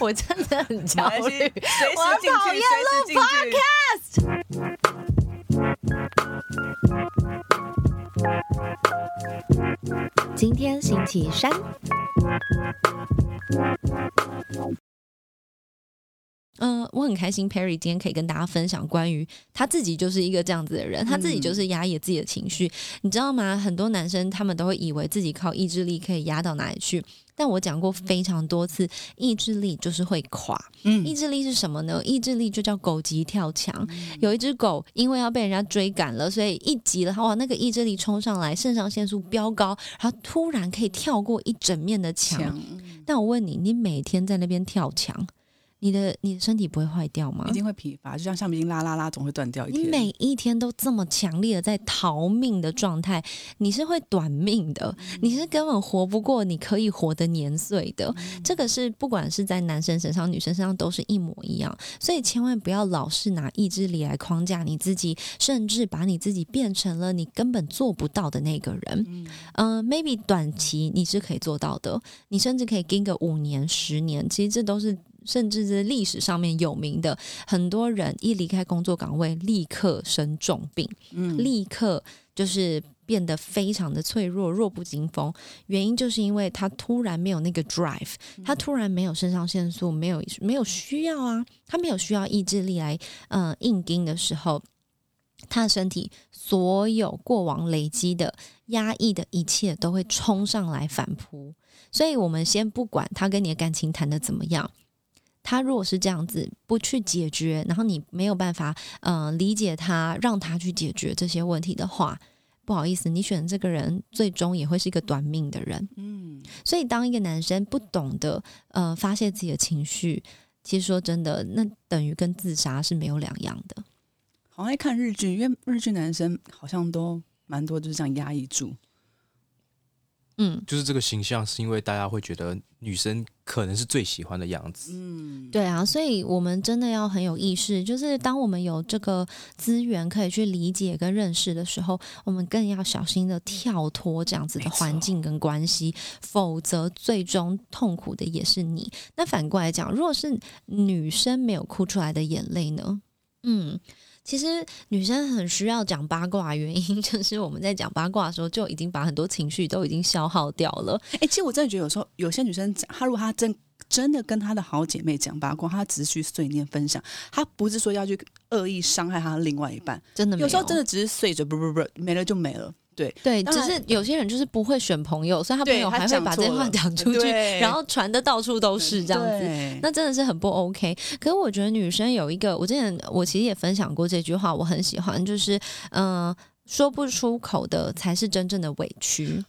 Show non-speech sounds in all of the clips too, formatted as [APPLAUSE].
我真的很焦虑，我讨厌录 podcast。今天星期三。嗯、我很开心，Perry 今天可以跟大家分享关于他自己就是一个这样子的人，他自己就是压抑自己的情绪，你知道吗？很多男生他们都会以为自己靠意志力可以压到哪里去，但我讲过非常多次，意志力就是会垮。嗯意志力是什么呢？意志力就叫狗急跳墙。有一只狗因为要被人家追赶了，所以一急了，哇，那个意志力冲上来，肾上腺素飙高，然后突然可以跳过一整面的墙。强但我问你，你每天在那边跳墙，你的你的身体不会坏掉吗一？定会疲乏，就像橡皮筋拉拉拉总会断掉一天。你每一天都这么强烈的在逃命的状态，你是会短命的，你是根本活不过你可以活的年岁的。这个是不管是在男生身上、女生身上都是一模一样，所以千万不要老是拿意志力来框架你自己，甚至把你自己变成了你根本做不到的那个人。嗯、m a y b e 短期你是可以做到的，你甚至可以跟个五年、十年，其实这都是。甚至是历史上面有名的，很多人一离开工作岗位，立刻生重病，嗯立刻就是变得非常的脆弱，弱不禁风。原因就是因为他突然没有那个 drive，他突然没有肾上腺素，没有没有需要啊，他没有需要意志力来嗯、呃硬盯的时候，他的身体所有过往累积的压抑的一切都会冲上来反扑。所以我们先不管他跟你的感情谈的怎么样。他如果是这样子不去解决，然后你没有办法呃理解他，让他去解决这些问题的话，不好意思，你选的这个人最终也会是一个短命的人。嗯，所以，当一个男生不懂得呃发泄自己的情绪，其实说真的，那等于跟自杀是没有两样的。好爱看日剧，因为日剧男生好像都蛮多就是这样压抑住。嗯，就是这个形象，是因为大家会觉得女生可能是最喜欢的样子。嗯，对啊，所以我们真的要很有意识，就是当我们有这个资源可以去理解跟认识的时候，我们更要小心的跳脱这样子的环境跟关系，否则最终痛苦的也是你。那反过来讲，如果是女生没有哭出来的眼泪呢？嗯。其实女生很需要讲八卦，原因 [LAUGHS] 就是我们在讲八卦的时候就已经把很多情绪都已经消耗掉了。哎、其实我真的觉得有时候有些女生讲，她如果她真真的跟她的好姐妹讲八卦，她只是去碎念分享，她不是说要去恶意伤害她的另外一半，真的没有时候真的只是碎着，不不不，没了就没了。对，对，只是有些人就是不会选朋友，所以他朋友还会把这话讲出去，然后传的到处都是这样子。那真的是很不 OK。可是我觉得女生有一个，我之前我其实也分享过这句话，我很喜欢，就是嗯、呃说不出口的才是真正的委屈。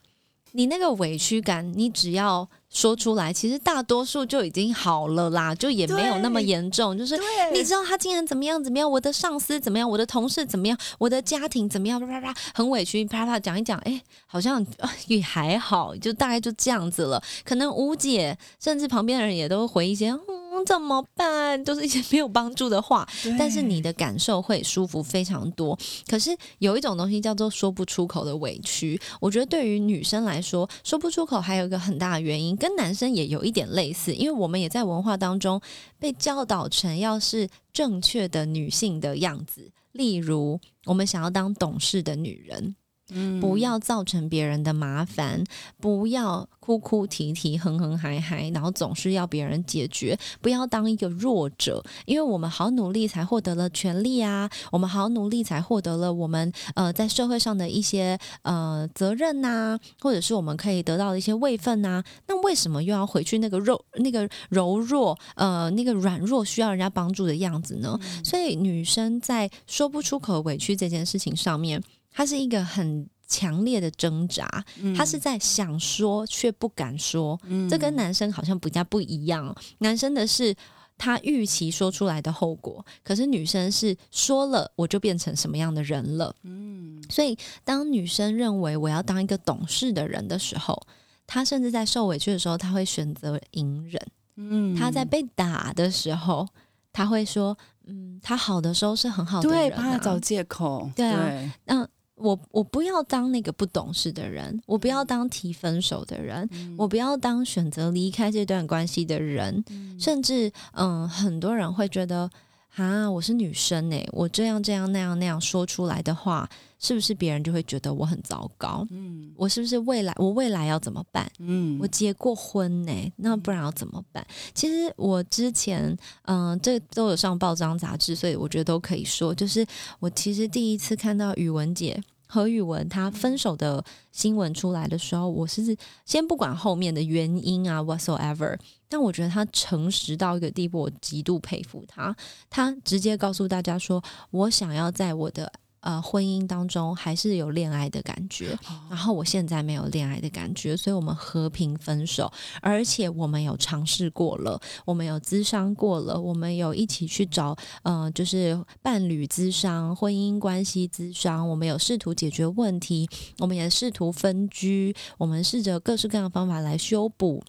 你那个委屈感，你只要说出来，其实大多数就已经好了啦，就也没有那么严重。就是你知道他竟然怎么样怎么样，我的上司怎么样，我的同事怎么样，我的家庭怎么样，啪啪啪，很委屈，啪啪讲一讲，哎，好像啊也还好，就大概就这样子了。可能吴姐甚至旁边的人也都回一些，嗯，怎么办？都是一些没有帮助的话。但是你的感受会舒服非常多。可是有一种东西叫做说不出口的委屈，我觉得对于女生来说，说不出口还有一个很大的原因，跟男生也有一点类似，因为我们也在文化当中被教导成要是正确的女性的样子。例如，我们想要当懂事的女人，嗯不要造成别人的麻烦，不要哭哭啼啼、哼哼嗨嗨，然后总是要别人解决，不要当一个弱者，因为我们好努力才获得了权利啊，我们好努力才获得了我们呃在社会上的一些呃责任呐、或者是我们可以得到的一些位分呐、那为什么又要回去那个柔那个柔弱呃那个软弱需要人家帮助的样子呢？所以女生在说不出口委屈这件事情上面，她是一个很强烈的挣扎，他是在想说却不敢说，这跟男生好像比较不一样哦。男生的是。他预期说出来的后果，可是女生是说了我就变成什么样的人了。嗯，所以当女生认为我要当一个懂事的人的时候，她甚至在受委屈的时候，她会选择隐忍。嗯她在被打的时候，她会说：“嗯，他好的时候是很好的对，人、啊。”帮他找借口，对啊对嗯，我我不要当那个不懂事的人，我不要当提分手的人，我不要当选择离开这段关系的人，甚至嗯，很多人会觉得啊，我是女生诶，我这样这样那样那样说出来的话，是不是别人就会觉得我很糟糕？嗯，我是不是未来我未来要怎么办？嗯，我结过婚呢，那不然要怎么办？其实我之前嗯，这都有上报章杂志，所以我觉得都可以说，就是我其实第一次看到宇文姐。何宇文他分手的新闻出来的时候，我是先不管后面的原因啊，whatsoever，但我觉得他诚实到一个地步，我极度佩服他。他直接告诉大家说：“我想要在我的。”呃，婚姻当中还是有恋爱的感觉，然后我现在没有恋爱的感觉，所以我们和平分手。而且我们有尝试过了，我们有咨商过了，我们有一起去找，呃，就是伴侣咨商、婚姻关系咨商，我们有试图解决问题，我们也试图分居，我们试着各式各样的方法来修补，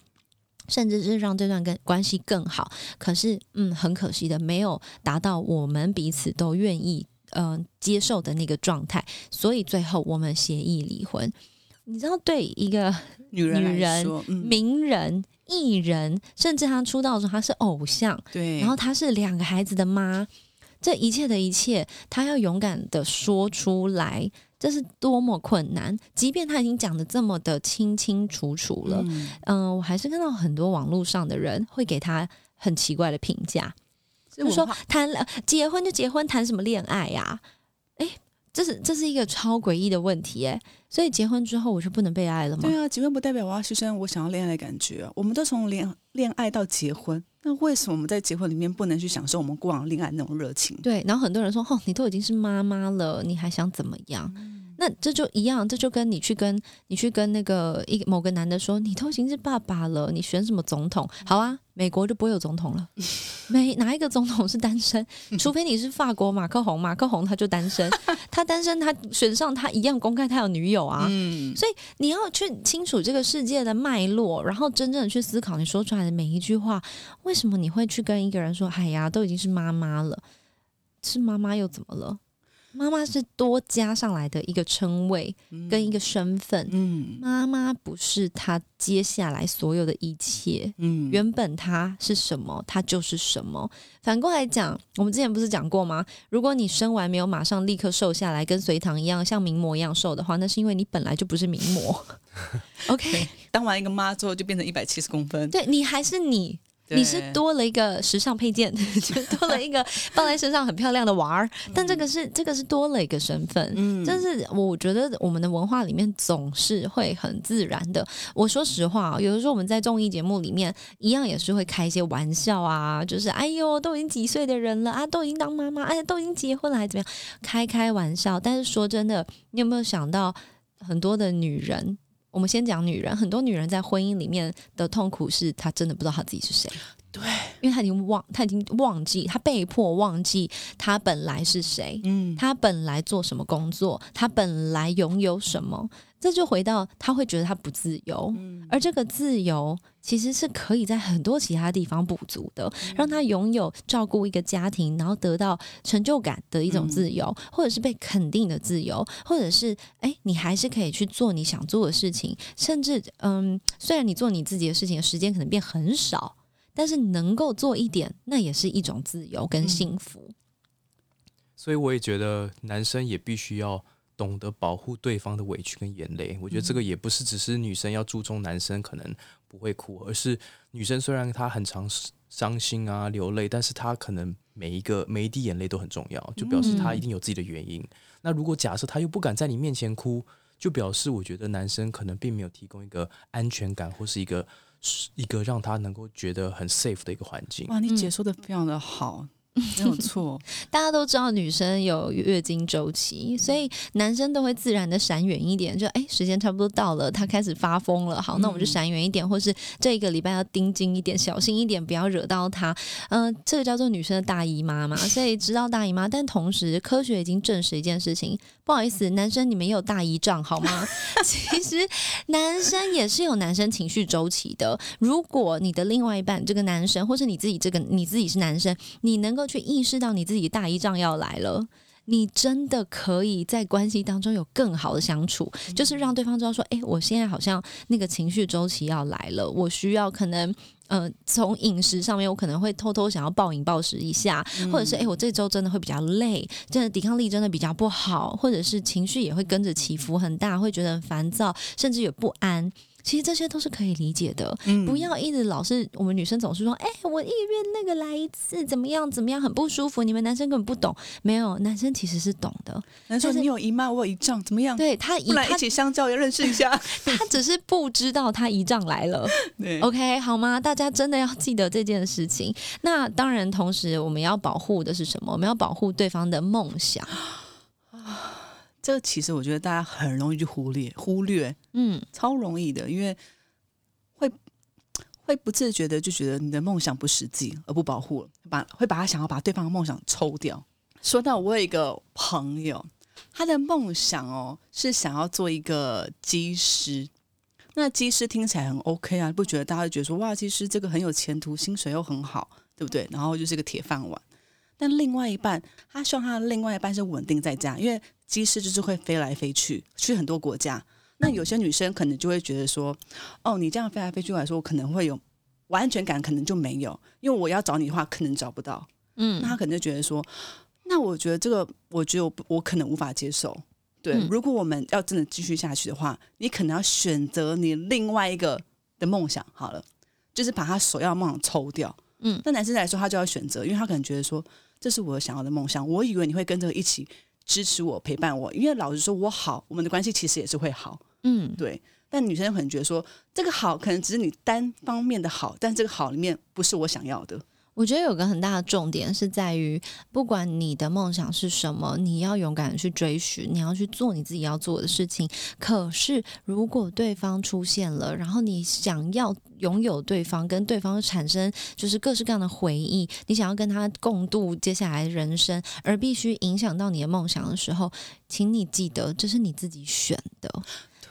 甚至是让这段跟关系更好。可是，嗯，很可惜的，没有达到我们彼此都愿意。嗯，接受的那个状态，所以最后我们协议离婚。你知道，对一个女人、女人、名人、艺人，甚至她出道的时候，她是偶像，对，然后她是两个孩子的妈，这一切的一切，她要勇敢的说出来，这是多么困难。即便她已经讲的这么的清清楚楚了，嗯，我还是看到很多网络上的人会给她很奇怪的评价。就说谈了结婚就结婚，谈什么恋爱呀？哎，这是这是一个超诡异的问题哎。所以结婚之后我就不能被爱了吗？对啊，结婚不代表我要牺牲我想要恋爱的感觉。我们都从恋恋爱到结婚，那为什么我们在结婚里面不能去享受我们过往恋爱那种热情？对，然后很多人说：“哦，你都已经是妈妈了，你还想怎么样？”那这就一样，这就跟你去跟你去跟那个一某个男的说，你都已经是爸爸了，你选什么总统？好啊，美国就不会有总统了。[LAUGHS] 没哪一个总统是单身，除非你是法国马克宏，马克宏他就单身，[LAUGHS] 他单身他选上他一样公开他有女友啊。嗯，所以你要去清楚这个世界的脉络，然后真正的去思考你说出来的每一句话，为什么你会去跟一个人说，哎呀，都已经是妈妈了，是妈妈又怎么了？妈妈是多加上来的一个称谓跟一个身份，嗯，妈妈不是她接下来所有的一切，嗯，原本她是什么，她就是什么。反过来讲，我们之前不是讲过吗？如果你生完没有马上立刻瘦下来，跟隋唐一样像名模一样瘦的话，那是因为你本来就不是名模。[LAUGHS] OK，当完一个妈之后就变成一百七十公分，对你还是你。你是多了一个时尚配件，[LAUGHS] 就多了一个放在身上很漂亮的娃儿，但这个是这个是多了一个身份，嗯，但是我觉得我们的文化里面总是会很自然的。我说实话啊，有的时候我们在综艺节目里面一样也是会开一些玩笑啊，就是哎呦，都已经几岁的人了啊，都已经当妈妈，哎，都已经结婚了，还怎么样？开开玩笑。但是说真的，你有没有想到很多的女人？我们先讲女人，很多女人在婚姻里面的痛苦是，她真的不知道她自己是谁。对，因为她已经忘，她已经忘记，她被迫忘记她本来是谁。嗯，她本来做什么工作，她本来拥有什么。这就回到他会觉得他不自由，而这个自由其实是可以在很多其他地方补足的，让他拥有照顾一个家庭，然后得到成就感的一种自由，或者是被肯定的自由，或者是哎，你还是可以去做你想做的事情，甚至嗯，虽然你做你自己的事情的时间可能变很少，但是能够做一点，那也是一种自由跟幸福。所以我也觉得男生也必须要。懂得保护对方的委屈跟眼泪，我觉得这个也不是只是女生要注重男生可能不会哭，而是女生虽然她很常伤心啊流泪，但是她可能每一个每一滴眼泪都很重要，就表示她一定有自己的原因。那如果假设她又不敢在你面前哭，就表示我觉得男生可能并没有提供一个安全感或是一个一个让他能够觉得很 safe 的一个环境。哇，你解说的非常的好。[LAUGHS] 没有错，[LAUGHS] 大家都知道女生有月经周期，所以男生都会自然的闪远一点。就哎，时间差不多到了，他开始发疯了，好，那我们就闪远一点，或是这一个礼拜要盯紧一点，小心一点，不要惹到他。嗯，这个叫做女生的大姨妈嘛，所以知道大姨妈，但同时科学已经证实一件事情，不好意思，男生你们也有大姨丈好吗？[LAUGHS] 其实男生也是有男生情绪周期的。如果你的另外一半这个男生，或是你自己这个你自己是男生，你能够。去意识到你自己大姨丈要来了，你真的可以在关系当中有更好的相处，就是让对方知道说，哎，我现在好像那个情绪周期要来了，我需要可能。呃，从饮食上面，我可能会偷偷想要暴饮暴食一下，或者是哎，我这周真的会比较累，真的抵抗力真的比较不好，或者是情绪也会跟着起伏很大，会觉得很烦躁，甚至有不安。其实这些都是可以理解的，不要一直老是我们女生总是说，哎，我一个月那个来一次，怎么样怎么样，很不舒服。你们男生根本不懂，没有男生其实是懂的。男生你有姨妈，我有姨丈，怎么样？对他，不来一起相交，也认识一下。[LAUGHS] 他只是不知道他姨丈来了。OK，好吗？大家真的要记得这件事情。那当然，同时我们要保护的是什么？我们要保护对方的梦想。这其实我觉得大家很容易去忽略，忽略，嗯，超容易的，因为会会不自觉的就觉得你的梦想不实际，而不保护了，把会把他想要把对方的梦想抽掉。说到我有一个朋友，他的梦想哦是想要做一个机师，那机师听起来很 OK 啊，不觉得大家觉得说哇，机师这个很有前途，薪水又很好，对不对？然后就是个铁饭碗。但另外一半，他希望他的另外一半是稳定在家，因为。机师就是会飞来飞去，去很多国家。那有些女生可能就会觉得说：“哦，你这样飞来飞去来说，我可能会有完全感，可能就没有。因为我要找你的话，可能找不到。”嗯，那她可能就觉得说：“那我觉得这个，我觉得我我可能无法接受。对，如果我们要真的继续下去的话，你可能要选择你另外一个的梦想。好了，就是把他首要梦想抽掉。嗯，那男生来说，他就要选择，因为他可能觉得说，这是我想要的梦想。我以为你会跟着一起。”支持我，陪伴我，因为老实说，我好，我们的关系其实也是会好，嗯，对。但女生可能觉得说，这个好可能只是你单方面的好，但这个好里面不是我想要的。我觉得有个很大的重点是在于，不管你的梦想是什么，你要勇敢的去追寻，你要去做你自己要做的事情。可是，如果对方出现了，然后你想要拥有对方，跟对方产生就是各式各样的回忆，你想要跟他共度接下来人生，而必须影响到你的梦想的时候，请你记得，这是你自己选的。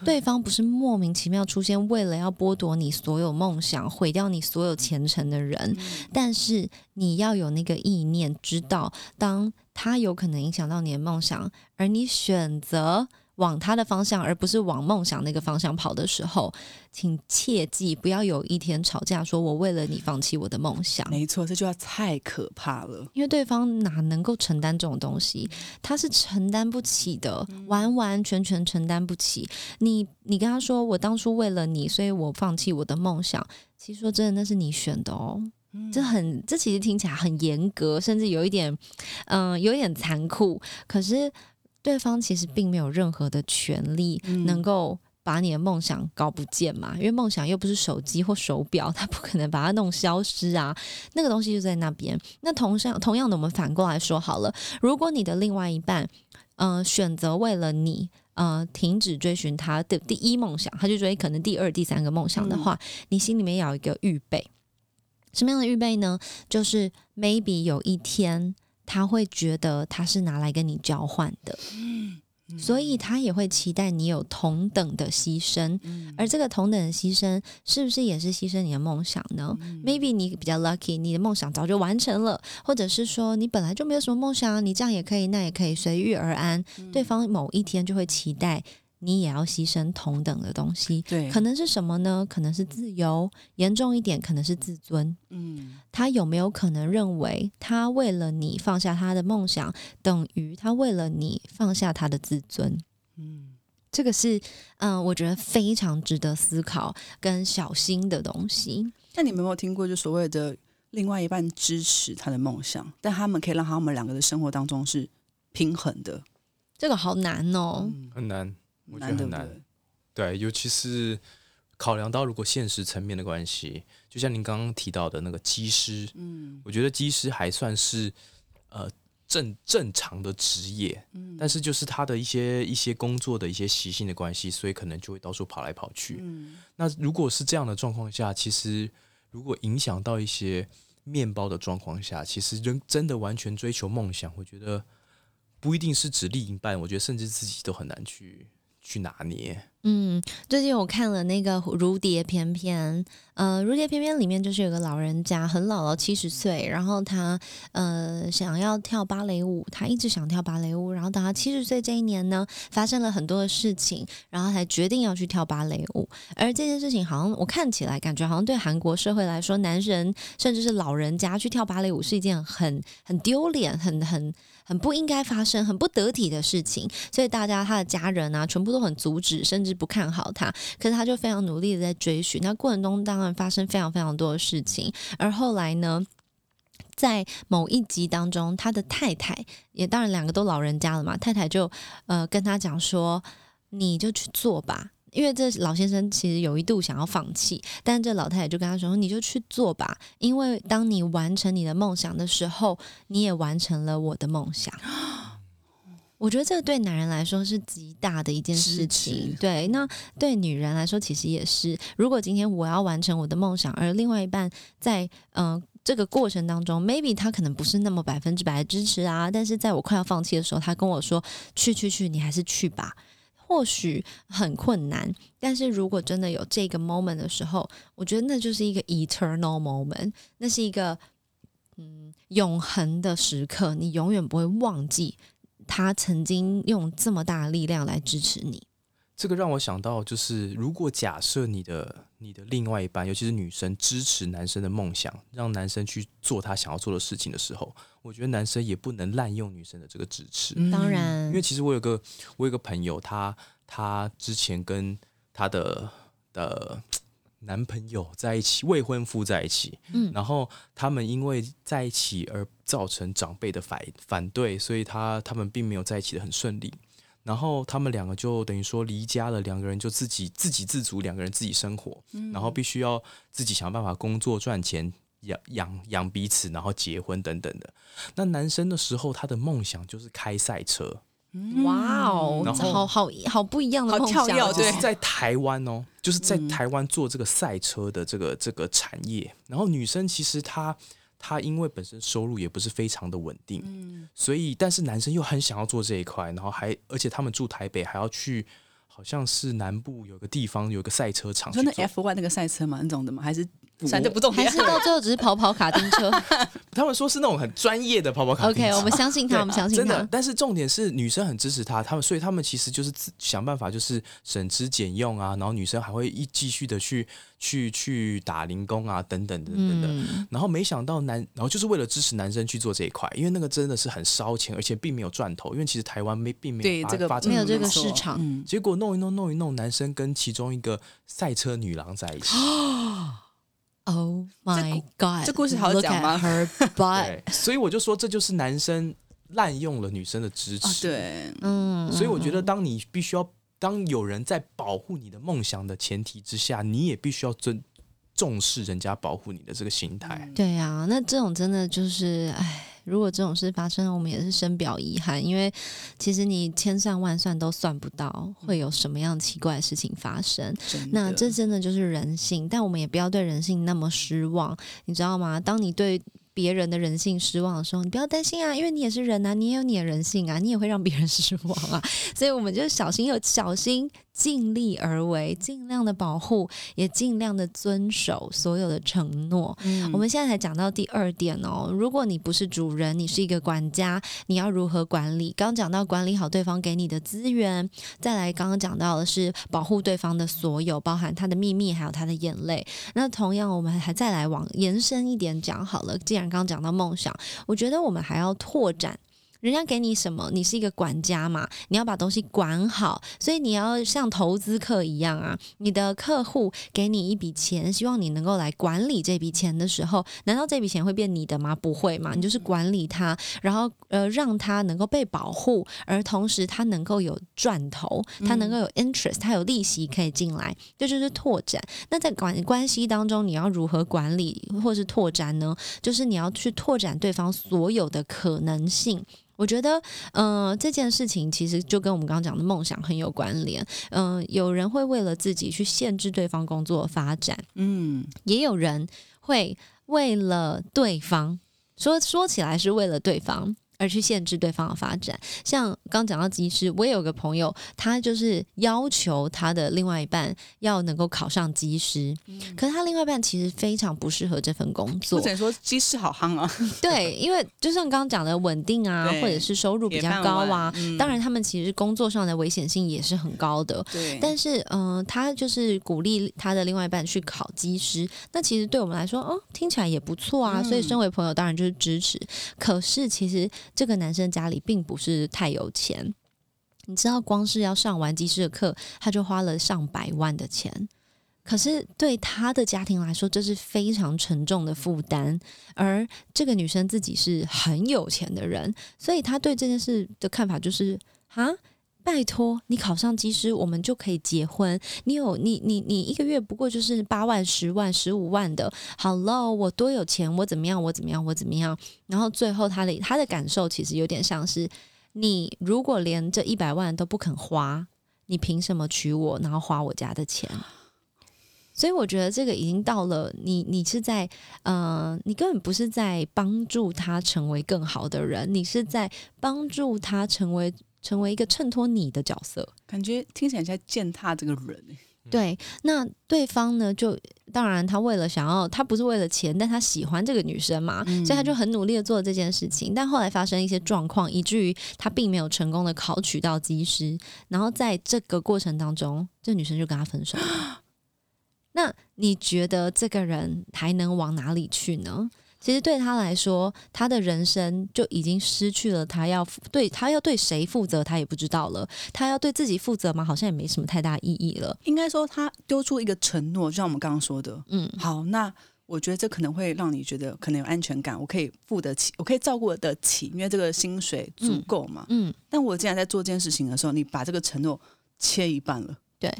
对方不是莫名其妙出现，为了要剥夺你所有梦想、毁掉你所有前程的人。但是你要有那个意念，知道当他有可能影响到你的梦想，而你选择。往他的方向，而不是往梦想那个方向跑的时候，请切记不要有一天吵架，说我为了你放弃我的梦想。没错，这句话太可怕了，因为对方哪能够承担这种东西？他是承担不起的，完完全全承担不起。你你跟他说，我当初为了你，所以我放弃我的梦想。其实说真的，那是你选的哦。这很，这其实听起来很严格，甚至有一点，嗯，有一点残酷。可是。对方其实并没有任何的权利能够把你的梦想搞不见嘛，因为梦想又不是手机或手表，他不可能把它弄消失啊。那个东西就在那边。那同样同样的，我们反过来说好了，如果你的另外一半，嗯，选择为了你，呃，停止追寻他的第一梦想，他就追可能第二、第三个梦想的话，你心里面要有一个预备。什么样的预备呢？就是 maybe 有一天。他会觉得他是拿来跟你交换的，所以他也会期待你有同等的牺牲，而这个同等的牺牲是不是也是牺牲你的梦想呢？Maybe 你比较 lucky，你的梦想早就完成了，或者是说你本来就没有什么梦想，你这样也可以，那也可以随遇而安。对方某一天就会期待。你也要牺牲同等的东西，对，可能是什么呢？可能是自由，严重一点可能是自尊。嗯，他有没有可能认为他为了你放下他的梦想，等于他为了你放下他的自尊？嗯，这个是嗯，我觉得非常值得思考跟小心的东西。那你们有没有听过，就所谓的另外一半支持他的梦想，但他们可以让他们两个的生活当中是平衡的？这个好难哦，很难。我觉得很难，对，尤其是考量到如果现实层面的关系，就像您刚刚提到的那个机师，嗯，我觉得机师还算是呃正正常的职业，嗯，但是就是他的一些一些工作的一些习性的关系，所以可能就会到处跑来跑去。嗯，那如果是这样的状况下，其实如果影响到一些面包的状况下，其实人真的完全追求梦想，我觉得不一定是指另一半，我觉得甚至自己都很难去。去拿捏，嗯，最近我看了那个《如蝶翩翩》，呃，《如蝶翩翩》里面就是有个老人家，很老了，七十岁，然后他呃想要跳芭蕾舞，他一直想跳芭蕾舞，然后到他七十岁这一年呢，发生了很多的事情，然后才决定要去跳芭蕾舞。而这件事情好像我看起来感觉好像对韩国社会来说，男人甚至是老人家去跳芭蕾舞是一件很很丢脸、很很。很不应该发生、很不得体的事情，所以大家他的家人啊，全部都很阻止，甚至不看好他。可是他就非常努力的在追寻。那过程中当然发生非常非常多的事情。而后来呢，在某一集当中，他的太太也当然两个都老人家了嘛，太太就呃跟他讲说：“你就去做吧。”因为这老先生其实有一度想要放弃，但这老太太就跟他说：“你就去做吧，因为当你完成你的梦想的时候，你也完成了我的梦想。[GASPS] ”我觉得这个对男人来说是极大的一件事情，对。那对女人来说，其实也是。如果今天我要完成我的梦想，而另外一半在嗯这个过程当中，maybe 他可能不是那么百分之百的支持啊，但是在我快要放弃的时候，他跟我说：“去去去，你还是去吧。”或许很困难，但是如果真的有这个 moment 的时候，我觉得那就是一个 eternal moment，那是一个嗯永恒的时刻，你永远不会忘记他曾经用这么大的力量来支持你。这个让我想到，就是如果假设你的你的另外一半，尤其是女生支持男生的梦想，让男生去做他想要做的事情的时候，我觉得男生也不能滥用女生的这个支持。当然，因为其实我有个我有个朋友，他他之前跟他的的男朋友在一起，未婚夫在一起，嗯，然后他们因为在一起而造成长辈的反反对，所以他他们并没有在一起的很顺利。然后他们两个就等于说离家了，两个人就自己自给自足，两个人自己生活，然后必须要自己想办法工作赚钱，养养养彼此，然后结婚等等的。那男生的时候，他的梦想就是开赛车。哇哦，好好好不一样的梦想，就是在台湾哦，就是在台湾做这个赛车的这个这个产业。然后女生其实她。她因为本身收入也不是非常的稳定，嗯，所以但是男生又很想要做这一块，然后还而且他们住台北，还要去好像是南部有个地方有个赛车场，真的 F one 那个赛车吗，那种的吗？还是反正不动，还是到最后只是 [LAUGHS] 跑跑卡丁车？[LAUGHS] 他们说是那种很专业的跑跑卡丁车。OK，我们相信他，我们相信他。真的，但是重点是女生很支持他，他们所以他们其实就是想办法就是省吃俭用啊，然后女生还会一继续的去。去去打零工啊，等等等等的，然后没想到男，然后就是为了支持男生去做这一块，因为那个真的是很烧钱，而且并没有赚头，因为其实台湾没并没有发展没有这个市场，结果弄一弄弄一弄，男生跟其中一个赛车女郎在一起。[GASPS] Oh my god！这故事好讲吗？[LAUGHS] 对，所以我就说这就是男生滥用了女生的支持。对，嗯，所以我觉得当你必须要。当有人在保护你的梦想的前提之下，你也必须要尊重视人家保护你的这个心态。对呀，那这种真的就是，哎，如果这种事发生，我们也是深表遗憾，因为其实你千算万算都算不到会有什么样奇怪的事情发生。那这真的就是人性，但我们也不要对人性那么失望，你知道吗？当你对。别人的人性失望的时候，你不要担心啊，因为你也是人啊，你也有你的人性啊，你也会让别人 [LAUGHS] 失望啊，所以我们就小心又小心。尽力而为，尽量的保护，也尽量的遵守所有的承诺。我们现在才讲到第二点哦，如果你不是主人，你是一个管家，你要如何管理？刚讲到管理好对方给你的资源，再来刚刚讲到的是保护对方的所有，包含他的秘密，还有他的眼泪。那同样，我们还再来往延伸一点讲好了。既然刚刚讲到梦想，我觉得我们还要拓展。人家给你什么，你是一个管家嘛，你要把东西管好，所以你要像投资客一样啊。你的客户给你一笔钱，希望你能够来管理这笔钱的时候，难道这笔钱会变你的吗？不会嘛，你就是管理它，然后呃让它能够被保护，而同时它能够有赚头，它能够有 interest，它有利息可以进来，这就是拓展。那在管关系当中，你要如何管理或是拓展呢？就是你要去拓展对方所有的可能性。我觉得，嗯，这件事情其实就跟我们刚刚讲的梦想很有关联。嗯，有人会为了自己去限制对方工作发展，嗯，也有人会为了对方说说起来是为了对方。而去限制对方的发展。像刚讲到机师，我也有个朋友，他就是要求他的另外一半要能够考上机师，可是他另外一半其实非常不适合这份工作。只能说机师好夯啊，对，因为就像刚刚讲的稳定啊，或者是收入比较高啊，当然他们其实工作上的危险性也是很高的。对，但是嗯，他就是鼓励他的另外一半去考机师，那其实对我们来说，哦，听起来也不错啊。所以身为朋友，当然就是支持。可是其实这个男生家里并不是太有钱，你知道，光是要上完技师的课，他就花了上百万的钱。可是对他的家庭来说，这是非常沉重的负担。而这个女生自己是很有钱的人，所以他对这件事的看法就是：哈，拜托，你考上技师，我们就可以结婚。你有你你你一个月不过就是八万、十万、十五万的，好了，我多有钱，我怎么样，我怎么样，我怎么样。然后最后他的他的感受其实有点像是：你如果连这一百万都不肯花，你凭什么娶我，然后花我家的钱？所以我觉得这个已经到了你，你是在，呃，你根本不是在帮助他成为更好的人，你是在帮助他成为成为一个衬托你的角色。感觉听起来在践踏这个人。对，那对方呢？就当然他为了想要，他不是为了钱，但他喜欢这个女生嘛，所以他就很努力的做这件事情。但后来发生一些状况，以至于他并没有成功的考取到技师。然后在这个过程当中，这女生就跟他分手了。[GASPS] 那你觉得这个人还能往哪里去呢？其实对他来说，他的人生就已经失去了他要对他要对谁负责，他也不知道了。他要对自己负责吗？好像也没什么太大意义了。应该说，他丢出一个承诺，就像我们刚刚说的，嗯，好，那我觉得这可能会让你觉得可能有安全感，我可以付得起，我可以照顾得起，因为这个薪水足够嘛。嗯。但我既然在做这件事情的时候，你把这个承诺切一半了，对。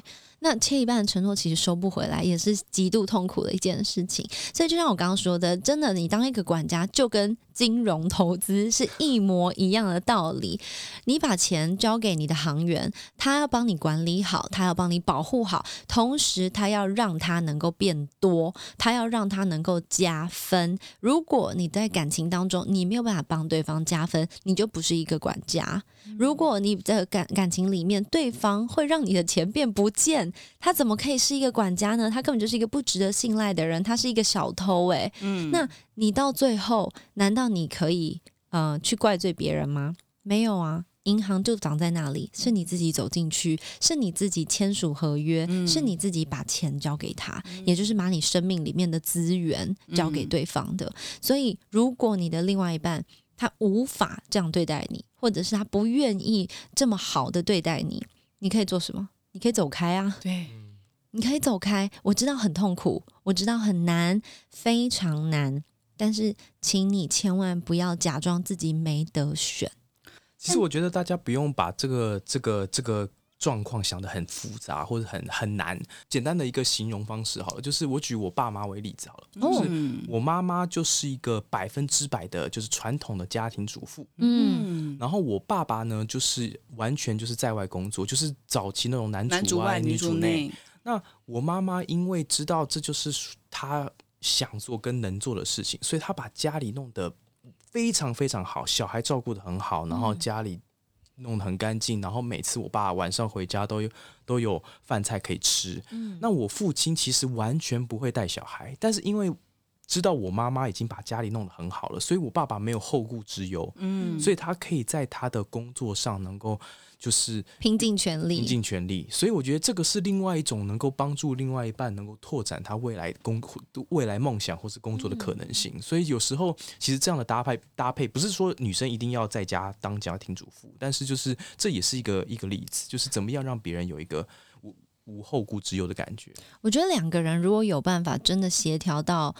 那切一半的承诺其实收不回来，也是极度痛苦的一件事情。所以就像我刚刚说的，真的，你当一个管家就跟金融投资是一模一样的道理。你把钱交给你的行员，他要帮你管理好，他要帮你保护好，同时他要让他能够变多，他要让他能够加分。如果你在感情当中你没有办法帮对方加分，你就不是一个管家。如果你的感感情里面对方会让你的钱变不见，他怎么可以是一个管家呢？他根本就是一个不值得信赖的人，他是一个小偷诶。嗯，那你到最后，难道你可以呃去怪罪别人吗？没有啊，银行就长在那里，是你自己走进去，是你自己签署合约，是你自己把钱交给他，也就是把你生命里面的资源交给对方的。所以，如果你的另外一半他无法这样对待你，或者是他不愿意这么好的对待你，你可以做什么？你可以走开啊！对，你可以走开。我知道很痛苦，我知道很难，非常难。但是，请你千万不要假装自己没得选。其实，我觉得大家不用把这个、这个、这个。状况想的很复杂或者很很难，简单的一个形容方式好了，就是我举我爸妈为例子好了，就是我妈妈就是一个百分之百的，就是传统的家庭主妇，嗯，然后我爸爸呢，就是完全就是在外工作，就是早期那种男主外女主内。那我妈妈因为知道这就是她想做跟能做的事情，所以她把家里弄得非常非常好，小孩照顾的很好，然后家里。弄得很干净，然后每次我爸晚上回家都有都有饭菜可以吃。嗯，那我父亲其实完全不会带小孩，但是因为知道我妈妈已经把家里弄得很好了，所以我爸爸没有后顾之忧。嗯，所以他可以在他的工作上能够。就是拼尽全力，拼尽全力，所以我觉得这个是另外一种能够帮助另外一半能够拓展他未来工未来梦想或是工作的可能性。所以有时候其实这样的搭配搭配，不是说女生一定要在家当家庭主妇，但是就是这也是一个一个例子，就是怎么样让别人有一个无无后顾之忧的感觉。我觉得两个人如果有办法真的协调到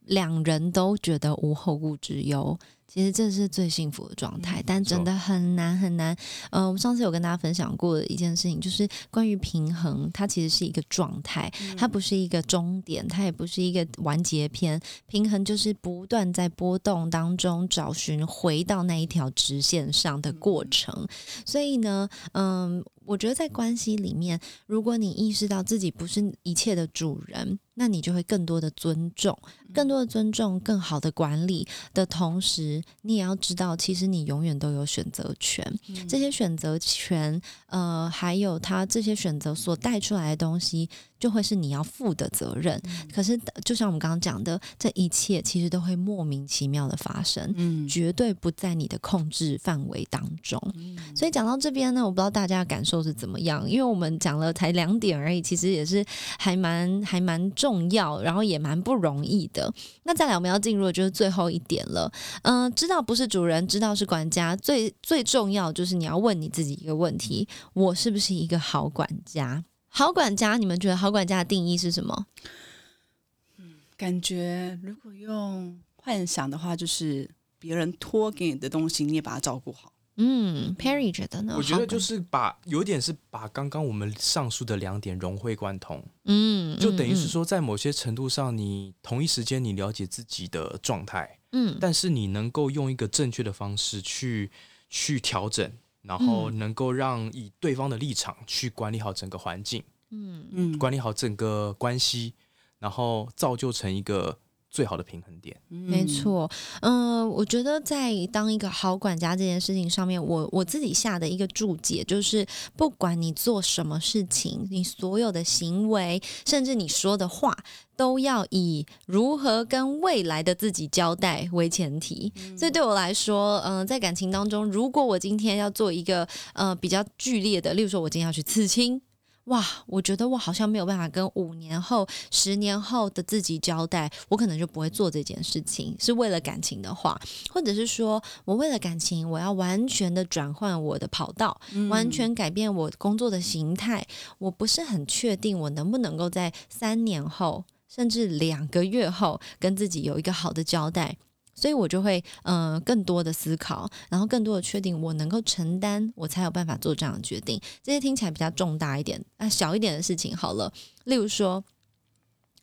两人都觉得无后顾之忧。其实这是最幸福的状态，但真的很难很难。呃，我上次有跟大家分享过的一件事情，就是关于平衡，它其实是一个状态，它不是一个终点，它也不是一个完结篇。平衡就是不断在波动当中找寻回到那一条直线上的过程。所以呢，嗯。我觉得在关系里面，如果你意识到自己不是一切的主人，那你就会更多的尊重，更多的尊重，更好的管理的同，时，你也要知道，其实你永远都有选择权。这些选择权，呃，还有他这些选择所带出来的东西。就会是你要负的责任。可是，就像我们刚刚讲的，这一切其实都会莫名其妙的发生，嗯，绝对不在你的控制范围当中。所以讲到这边呢，我不知道大家的感受是怎么样，因为我们讲了才两点而已，其实也是还蛮还蛮重要，然后也蛮不容易的。那再来，我们要进入的就是最后一点了。嗯，知道不是主人，知道是管家，最最重要就是你要问你自己一个问题：我是不是一个好管家？好管家，你们觉得好管家的定义是什么？嗯，感觉如果用幻想的话，就是别人托给你的东西，你也把它照顾好。嗯，Perry 觉得呢？我觉得就是把有点是把刚刚我们上述的两点融会贯通。嗯，就等于是说，在某些程度上，你同一时间你了解自己的状态，嗯，但是你能够用一个正确的方式去去调整。然后能够让以对方的立场去管理好整个环境，嗯。嗯，管理好整个关系，然后造就成一个最好的平衡点。没错，嗯，我觉得在当一个好管家这件事情上面，我我自己下的一个注解就是，不管你做什么事情，你所有的行为，甚至你说的话。都要以如何跟未来的自己交代为前提，所以对我来说，嗯，在感情当中，如果我今天要做一个呃比较剧烈的，例如说，我今天要去刺青。哇，我觉得我好像没有办法跟五年后、十年后的自己交代，我可能就不会做这件事情。是为了感情的话，或者是说我为了感情，我要完全的转换我的跑道，完全改变我工作的形态。我不是很确定我能不能够在三年后。甚至两个月后跟自己有一个好的交代，所以我就会嗯更多的思考，然后更多的确定我能够承担，我才有办法做这样的决定。这些听起来比较重大一点，啊小一点的事情好了，例如说，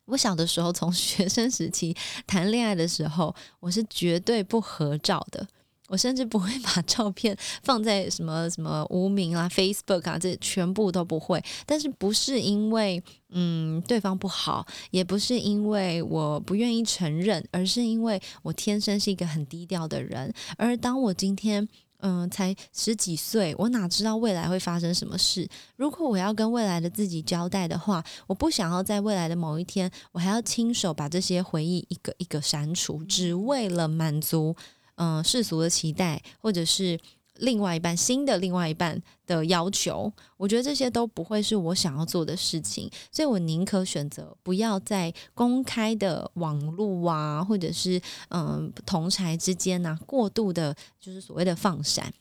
我小的时候从学生时期谈恋爱的时候，我是绝对不合照的。我甚至不会把 [LAUGHS] 照片放在什么什么无名啊、Facebook 啊，这全部都不会。但是不是因为嗯对方不好，也不是因为我不愿意承认，而是因为我天生是一个很低调的人。而当我今天嗯才十几岁，我哪知道未来会发生什么事？如果我要跟未来的自己交代的话，我不想要在未来的某一天，我还要亲手把这些回忆一个一个删除，只为了满足。嗯，世俗的期待，或者是另外一半新的另外一半的要求，我觉得这些都不会是我想要做的事情，所以我宁可选择不要在公开的网络啊，或者是嗯同才之间呢过度的，就是所谓的放闪，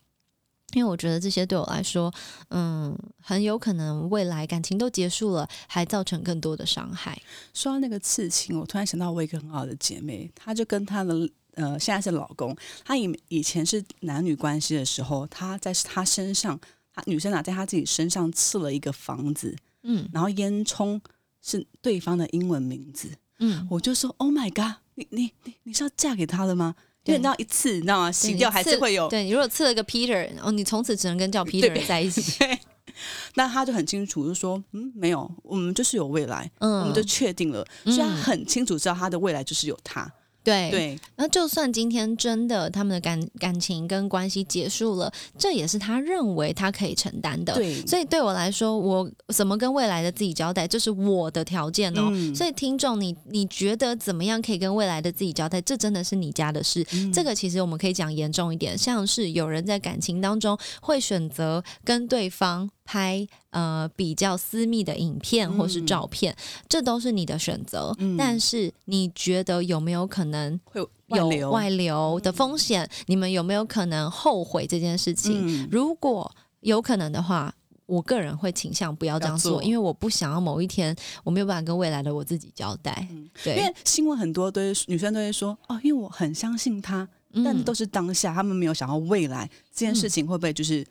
因为我觉得这些对我来说，嗯，很有可能未来感情都结束了，还造成更多的伤害。说到那个刺青，我突然想到我一个很好的姐妹，她就跟她的。呃，现在是老公。他以以前是男女关系的时候，他在他身上，他女生啊，在他自己身上刺了一个房子，嗯，然后烟囱是对方的英文名字，嗯，我就说，Oh my god，你你你你是要嫁给他了吗？因为你知道一次，你知道吗？洗掉还是会有。对你如果刺了个 Peter，哦，你从此只能跟叫 Peter [LAUGHS] 在一起。[LAUGHS] 那他就很清楚，就说，嗯，没有，我们就是有未来，嗯，我们就确定了，所以他很清楚知道他的未来就是有他。对对，那就算今天真的他们的感感情跟关系结束了，这也是他认为他可以承担的。对，所以对我来说，我怎么跟未来的自己交代，这是我的条件哦。所以听众，你你觉得怎么样可以跟未来的自己交代？这真的是你家的事。这个其实我们可以讲严重一点，像是有人在感情当中会选择跟对方。拍呃比较私密的影片或是照片，这都是你的选择。但是你觉得有没有可能会有外流的风险？你们有没有可能后悔这件事情？如果有可能的话，我个人会倾向不要这样做，因为我不想要某一天我没有办法跟未来的我自己交代。对，因为新闻很多都是女生都会说哦，因为我很相信他，但都是当下，他们没有想到未来这件事情会不会就是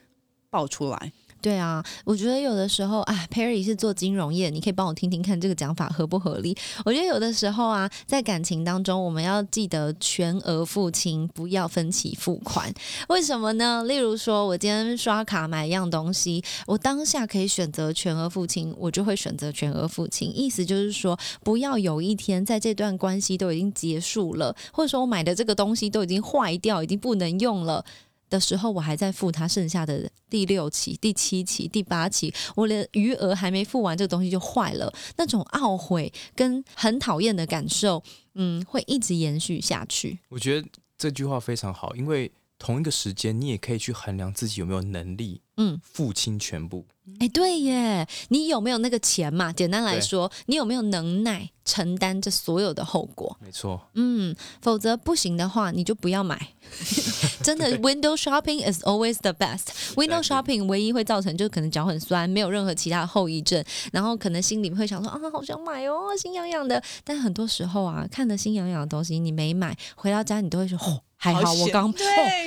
爆出来。对啊，我觉得有的时候啊，Perry 是做金融业，你可以帮我听听看这个讲法合不合理？我觉得有的时候啊，在感情当中，我们要记得全额付清，不要分期付款。为什么呢？例如说，我今天刷卡买一样东西，我当下可以选择全额付清，我就会选择全额付清。意思就是说，不要有一天在这段关系都已经结束了，或者说我买的这个东西都已经坏掉，已经不能用了。的时候，我还在付他剩下的第六期、第七期、第八期，我连余额还没付完，这个东西就坏了。那种懊悔跟很讨厌的感受，嗯，会一直延续下去。我觉得这句话非常好，因为同一个时间，你也可以去衡量自己有没有能力，嗯，付清全部。哎，对耶，你有没有那个钱嘛？简单来说，你有没有能耐承担这所有的后果？没错，嗯，否则不行的话，你就不要买。[LAUGHS] 真的，window shopping is always the best。window shopping 唯一会造成就是可能脚很酸，没有任何其他后遗症，然后可能心里会想说啊，好想买哦，心痒痒的。但很多时候啊，看的心痒痒的东西，你没买，回到家你都会说，哦，还好我刚，哦，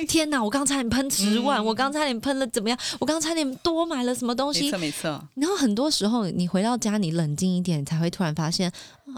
天哪，我刚差点喷十万，我刚差点喷了怎么样？我刚差点多买了什么东西？没错没错。然后很多时候你回到家，你冷静一点，才会突然发现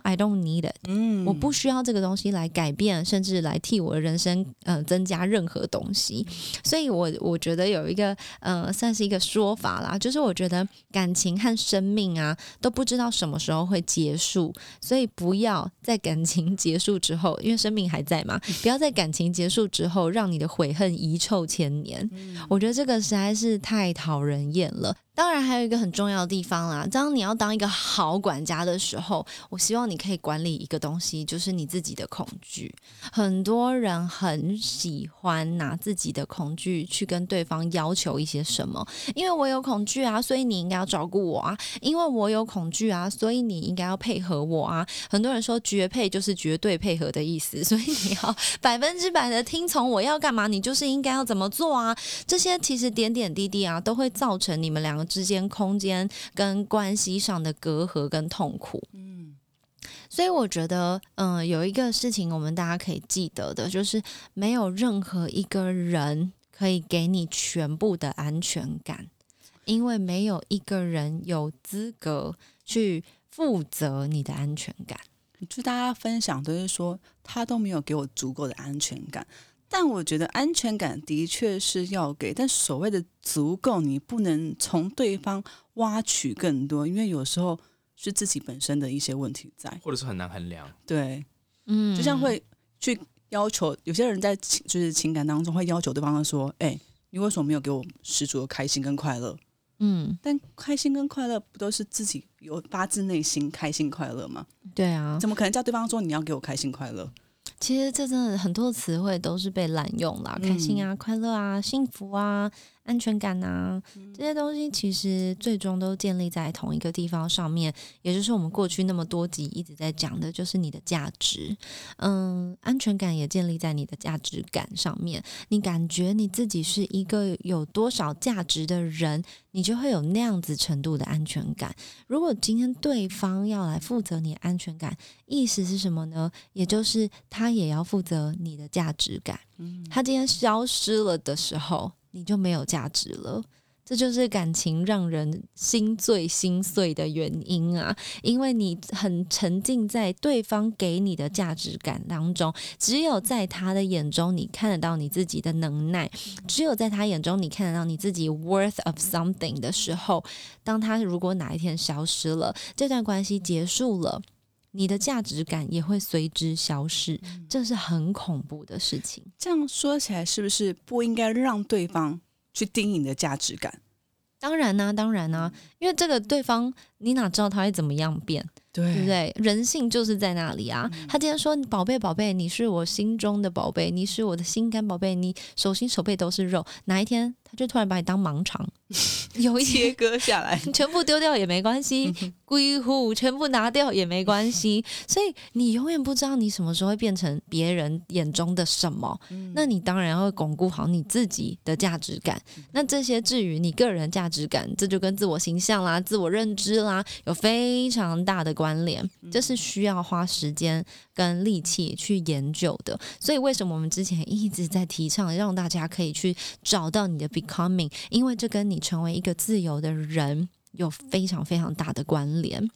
，I don't need it。嗯，我不需要这个东西来改变，甚至来替我的人生，呃，增加任何东西。所以，我我觉得有一个，呃，算是一个说法啦，就是我觉得感情和生命啊，都不知道什么时候会结束，所以不要在感情结束之后，因为生命还在嘛，不要在感情结束之后，让你的悔恨遗臭千年。我觉得这个实在是太讨人厌了。当然，还有一个很重要的地方啦。当你要当一个好管家的时候，我希望你可以管理一个东西，就是你自己的恐惧。很多人很喜欢拿自己的恐惧去跟对方要求一些什么，因为我有恐惧啊，所以你应该要照顾我啊；因为我有恐惧啊，所以你应该要配合我啊。很多人说绝配就是绝对配合的意思，[LAUGHS] 所以你要百分之百的听从我要干嘛，你就是应该要怎么做啊。这些其实点点滴滴啊，都会造成你们两个。之间空间跟关系上的隔阂跟痛苦，嗯，所以我觉得，嗯，有一个事情我们大家可以记得的，就是没有任何一个人可以给你全部的安全感，因为没有一个人有资格去负责你的安全感。就大家分享都是说，他都没有给我足够的安全感。但我觉得安全感的确是要给，但所谓的足够，你不能从对方挖取更多，因为有时候是自己本身的一些问题在，或者是很难衡量。对，嗯，就像会去要求有些人在情就是情感当中会要求对方说：“哎，你为什么没有给我十足的开心跟快乐？”嗯，但开心跟快乐不都是自己有发自内心开心快乐吗？对啊，怎么可能叫对方说你要给我开心快乐？其实这真的很多词汇都是被滥用了，开心啊、快乐啊、幸福啊。安全感呐，这些东西其实最终都建立在同一个地方上面，也就是我们过去那么多集一直在讲的，就是你的价值。嗯，安全感也建立在你的价值感上面。你感觉你自己是一个有多少价值的人，你就会有那样子程度的安全感。如果今天对方要来负责你安全感，意思是什么呢？也就是他也要负责你的价值感。他今天消失了的时候。你就没有价值了，这就是感情让人心醉心碎的原因啊！因为你很沉浸在对方给你的价值感当中，只有在他的眼中你看得到你自己的能耐，只有在他眼中你看得到你自己 worth of something 的时候，当他如果哪一天消失了，这段关系结束了，你的价值感也会随之消失，这是很恐怖的事情。这样说起来，是不是不应该让对方去定义你的价值感？当然呢，当然呢，因为这个对方，你哪知道他会怎么样变？对不对？人性就是在那里啊。他今天说：“宝贝，宝贝，你是我心中的宝贝，你是我的心肝宝贝，你手心手背都是肉。”哪一天他就突然把你当盲肠，[LAUGHS] 有一切割下来，[LAUGHS] 全部丢掉也没关系，归户全部拿掉也没关系。所以你永远不知道你什么时候会变成别人眼中的什么。那你当然要巩固好你自己的价值感。那这些至于你个人价值感，这就跟自我形象啦、自我认知啦。有非常大的关联，这是需要花时间跟力气去研究的。所以为什么我们之前一直在提倡，让大家可以去找到你的 becoming，因为这跟你成为一个自由的人有非常非常大的关联。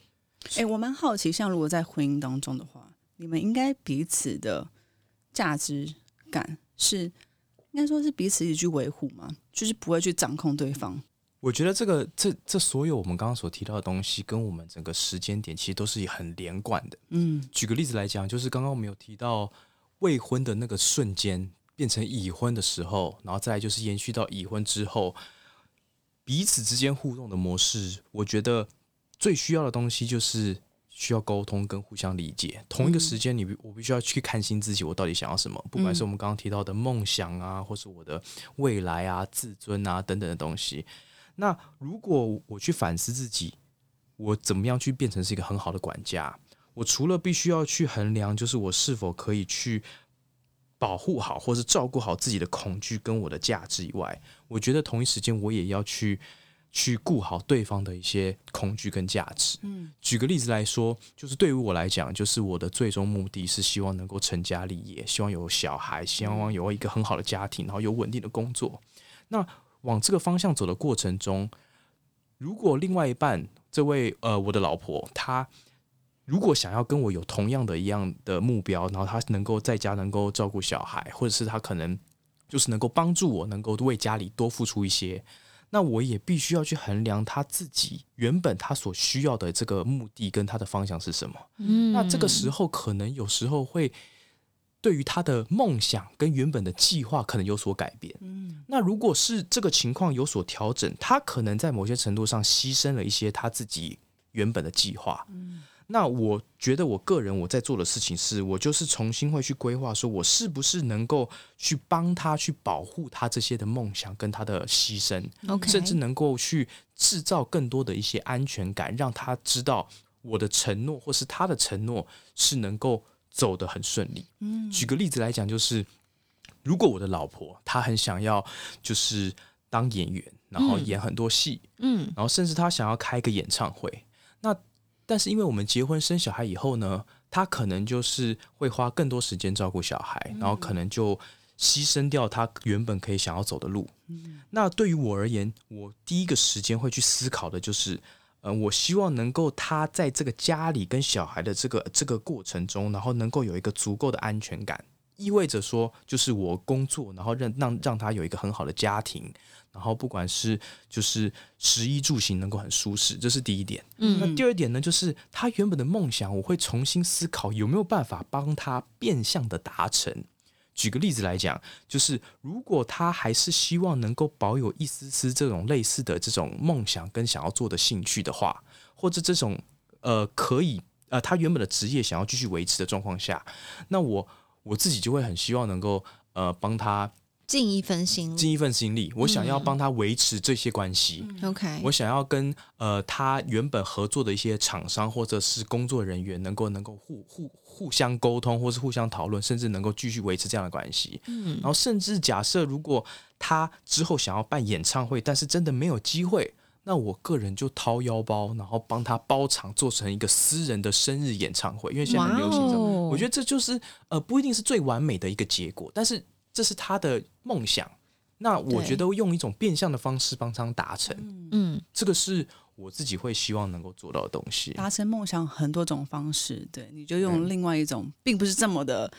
哎，我蛮好奇，像如果在婚姻当中的话，你们应该彼此的价值感是应该说是彼此一起去维护吗？就是不会去掌控对方。我觉得这个这这所有我们刚刚所提到的东西，跟我们整个时间点其实都是很连贯的。嗯，举个例子来讲，就是刚刚我们有提到未婚的那个瞬间变成已婚的时候，然后再就是延续到已婚之后，彼此之间互动的模式，我觉得。最需要的东西就是需要沟通跟互相理解。同一个时间，你我必须要去看清自己，我到底想要什么。不管是我们刚刚提到的梦想啊，或是我的未来啊、自尊啊等等的东西。那如果我去反思自己，我怎么样去变成是一个很好的管家？我除了必须要去衡量，就是我是否可以去保护好，或是照顾好自己的恐惧跟我的价值以外，我觉得同一时间我也要去。去顾好对方的一些恐惧跟价值。嗯，举个例子来说，就是对于我来讲，就是我的最终目的是希望能够成家立业，希望有小孩，希望有一个很好的家庭，然后有稳定的工作。那往这个方向走的过程中，如果另外一半这位呃我的老婆，她如果想要跟我有同样的一样的目标，然后他能够在家能够照顾小孩，或者是他可能就是能够帮助我，能够为家里多付出一些。那我也必须要去衡量他自己原本他所需要的这个目的跟他的方向是什么。嗯，那这个时候可能有时候会对于他的梦想跟原本的计划可能有所改变。嗯，那如果是这个情况有所调整，他可能在某些程度上牺牲了一些他自己原本的计划。嗯。那我觉得我个人我在做的事情是，我就是重新会去规划，说我是不是能够去帮他去保护他这些的梦想跟他的牺牲，甚至能够去制造更多的一些安全感，让他知道我的承诺或是他的承诺是能够走得很顺利。嗯，举个例子来讲，就是如果我的老婆她很想要就是当演员，然后演很多戏，嗯，然后甚至她想要开一个演唱会，那。但是因为我们结婚生小孩以后呢，他可能就是会花更多时间照顾小孩，然后可能就牺牲掉他原本可以想要走的路。那对于我而言，我第一个时间会去思考的就是，呃，我希望能够他在这个家里跟小孩的这个这个过程中，然后能够有一个足够的安全感，意味着说，就是我工作，然后让让让他有一个很好的家庭。然后不管是就是食衣住行能够很舒适，这是第一点。嗯，那第二点呢，就是他原本的梦想，我会重新思考有没有办法帮他变相的达成。举个例子来讲，就是如果他还是希望能够保有一丝丝这种类似的这种梦想跟想要做的兴趣的话，或者这种呃可以呃他原本的职业想要继续维持的状况下，那我我自己就会很希望能够呃帮他。尽一份心，尽一份心力。我想要帮他维持这些关系。OK，我想要跟呃他原本合作的一些厂商或者是工作人员能够能够互互互相沟通，或是互相讨论，甚至能够继续维持这样的关系。嗯，然后甚至假设如果他之后想要办演唱会，但是真的没有机会，那我个人就掏腰包，然后帮他包场，做成一个私人的生日演唱会。因为现在很流行这种，我觉得这就是呃不一定是最完美的一个结果，但是。这是他的梦想，那我觉得用一种变相的方式帮他达成，嗯，这个是我自己会希望能够做到的东西。达成梦想很多种方式，对，你就用另外一种，并不是这么的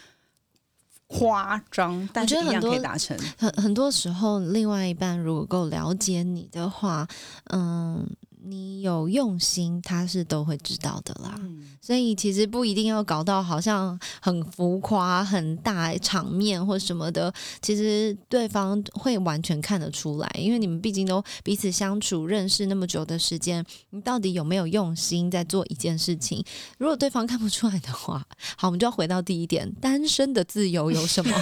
夸张，但是一样可以达成。很很多时候，另外一半如果够了解你的话，嗯。你有用心，他是都会知道的啦。所以其实不一定要搞到好像很浮夸、很大场面或什么的，其实对方会完全看得出来，因为你们毕竟都彼此相处、认识那么久的时间，你到底有没有用心在做一件事情？如果对方看不出来的话，好，我们就要回到第一点：单身的自由有什么？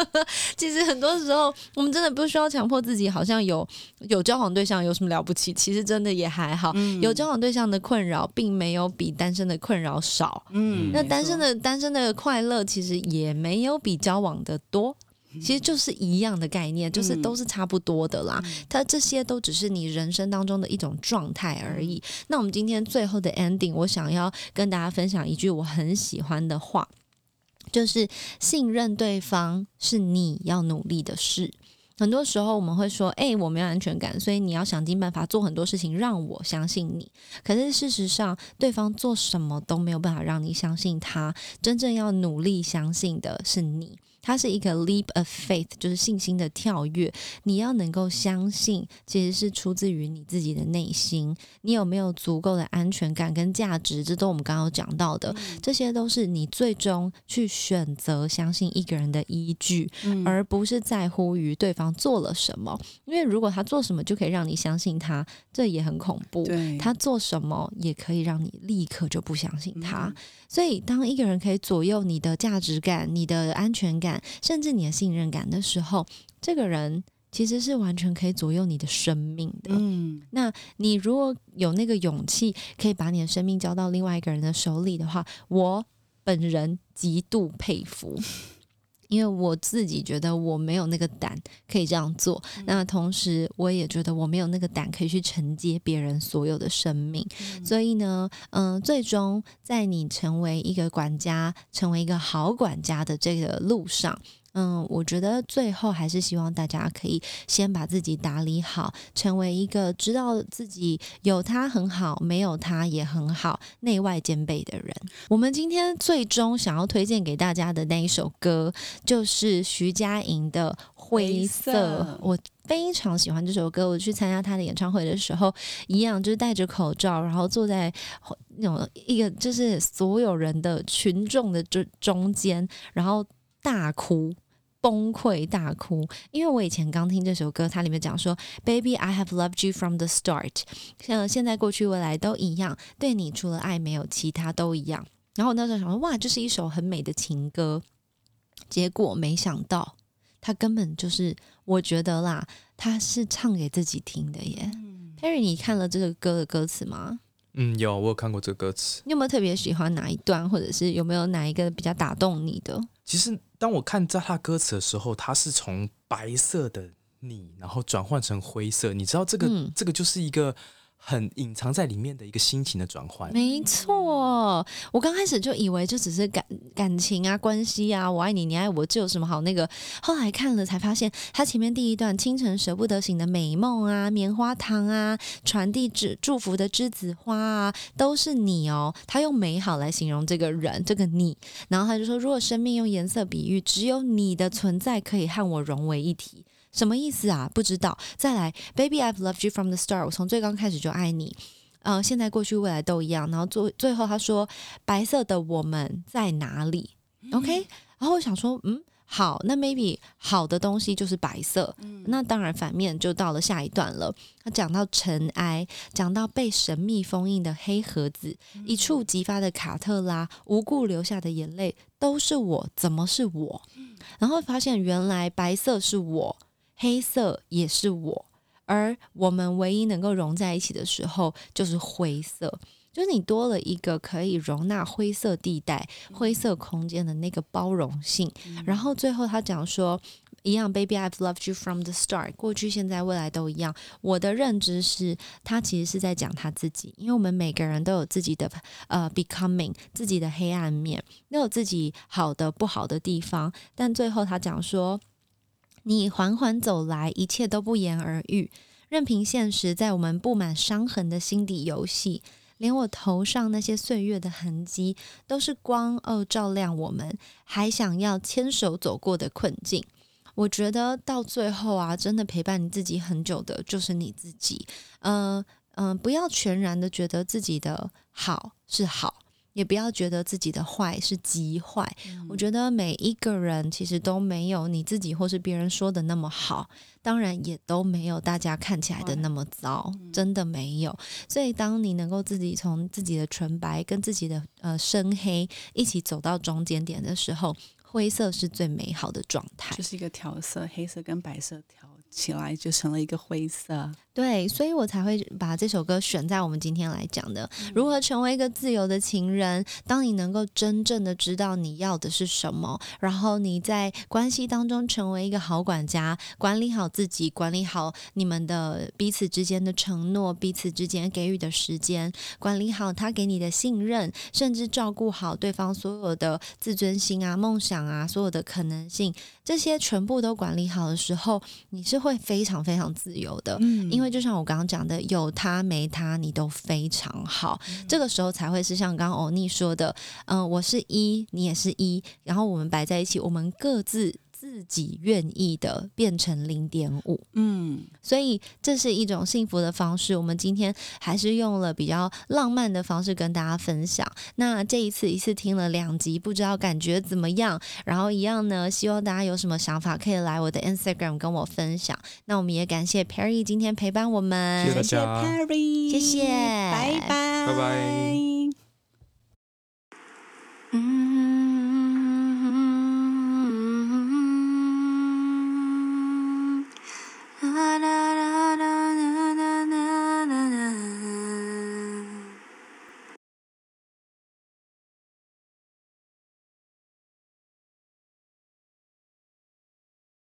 [LAUGHS] 其实很多时候，我们真的不需要强迫自己，好像有有交往对象有什么了不起？其实真的也。还好，有交往对象的困扰，并没有比单身的困扰少。嗯，那单身的单身的快乐，其实也没有比交往的多。其实就是一样的概念，就是都是差不多的啦。它这些都只是你人生当中的一种状态而已。那我们今天最后的 ending，我想要跟大家分享一句我很喜欢的话，就是信任对方是你要努力的事。很多时候我们会说：“哎，我没有安全感，所以你要想尽办法做很多事情让我相信你。”可是事实上，对方做什么都没有办法让你相信他。真正要努力相信的是你。它是一个 leap of faith，就是信心的跳跃。你要能够相信，其实是出自于你自己的内心。你有没有足够的安全感跟价值？这都我们刚刚讲到的，这些都是你最终去选择相信一个人的依据，而不是在乎于对方做了什么。因为如果他做什么就可以让你相信他，这也很恐怖。他做什么也可以让你立刻就不相信他。所以，当一个人可以左右你的价值感、你的安全感，甚至你的信任感的时候，这个人其实是完全可以左右你的生命的。嗯，那你如果有那个勇气，可以把你的生命交到另外一个人的手里的话，我本人极度佩服。因为我自己觉得我没有那个胆可以这样做，那同时我也觉得我没有那个胆可以去承接别人所有的生命，所以呢，嗯，最终在你成为一个管家、成为一个好管家的这个路上。嗯，我觉得最后还是希望大家可以先把自己打理好，成为一个知道自己有他很好，没有他也很好，内外兼备的人。我们今天最终想要推荐给大家的那一首歌，就是徐佳莹的《灰色》。我非常喜欢这首歌，我去参加他的演唱会的时候，一样就是戴着口罩，然后坐在那种一个就是所有人的群众的中中间，然后。大哭，崩溃大哭，因为我以前刚听这首歌，它里面讲说，Baby I have loved you from the start，像现在、过去、未来都一样，对你除了爱没有其他都一样。然后我那时候想说，哇，这是一首很美的情歌。结果没想到，他根本就是，我觉得啦，他是唱给自己听的耶。Perry，你看了这个歌的歌词吗？嗯，有，我有看过这个歌词。你有没有特别喜欢哪一段，或者是有没有哪一个比较打动你的？其实。当我看在他歌词的时候，他是从白色的你，然后转换成灰色。你知道这个，这个就是一个。很隐藏在里面的一个心情的转换，没错。我刚开始就以为就只是感感情啊、关系啊，我爱你，你爱我，这有什么好那个？后来看了才发现，他前面第一段“清晨舍不得醒的美梦啊，棉花糖啊，传递祝祝福的栀子花啊，都是你哦。”他用美好来形容这个人，这个你。然后他就说：“如果生命用颜色比喻，只有你的存在可以和我融为一体。”什么意思啊？不知道。再来，Baby I've loved you from the start。我从最刚开始就爱你。呃，现在、过去、未来都一样。然后最最后他说：“白色的我们在哪里？”OK。然后我想说，嗯，好，那 maybe 好的东西就是白色。那当然，反面就到了下一段了。他讲到尘埃，讲到被神秘封印的黑盒子，一触即发的卡特拉，无故流下的眼泪，都是我。怎么是我？然后发现原来白色是我。黑色也是我，而我们唯一能够融在一起的时候，就是灰色。就是你多了一个可以容纳灰色地带、灰色空间的那个包容性。然后最后他讲说，一样，Baby I've loved you from the start，过去、现在、未来都一样。我的认知是他其实是在讲他自己，因为我们每个人都有自己的呃 becoming，自己的黑暗面，都有自己好的、不好的地方。但最后他讲说。你缓缓走来，一切都不言而喻，任凭现实在我们布满伤痕的心底游戏。连我头上那些岁月的痕迹，都是光哦，照亮我们还想要牵手走过的困境。我觉得到最后啊，真的陪伴你自己很久的，就是你自己。嗯嗯，不要全然的觉得自己的好是好。也不要觉得自己的坏是极坏。我觉得每一个人其实都没有你自己或是别人说的那么好，当然也都没有大家看起来的那么糟，真的没有。所以，当你能够自己从自己的纯白跟自己的呃深黑一起走到中间点的时候，灰色是最美好的状态，就是一个调色，黑色跟白色调起来就成了一个灰色。对，所以我才会把这首歌选在我们今天来讲的。如何成为一个自由的情人？当你能够真正的知道你要的是什么，然后你在关系当中成为一个好管家，管理好自己，管理好你们的彼此之间的承诺，彼此之间给予的时间，管理好他给你的信任，甚至照顾好对方所有的自尊心啊、梦想啊、所有的可能性，这些全部都管理好的时候，你是会非常非常自由的，嗯，因为。就像我刚刚讲的，有他没他，你都非常好。这个时候才会是像刚刚欧尼说的，嗯，我是一，你也是一，然后我们摆在一起，我们各自。自己愿意的变成零点五，嗯，所以这是一种幸福的方式。我们今天还是用了比较浪漫的方式跟大家分享。那这一次一次听了两集，不知道感觉怎么样？然后一样呢，希望大家有什么想法可以来我的 Instagram 跟我分享。那我们也感谢 Perry 今天陪伴我们，谢谢 Perry，谢谢，拜拜，拜拜。na na na.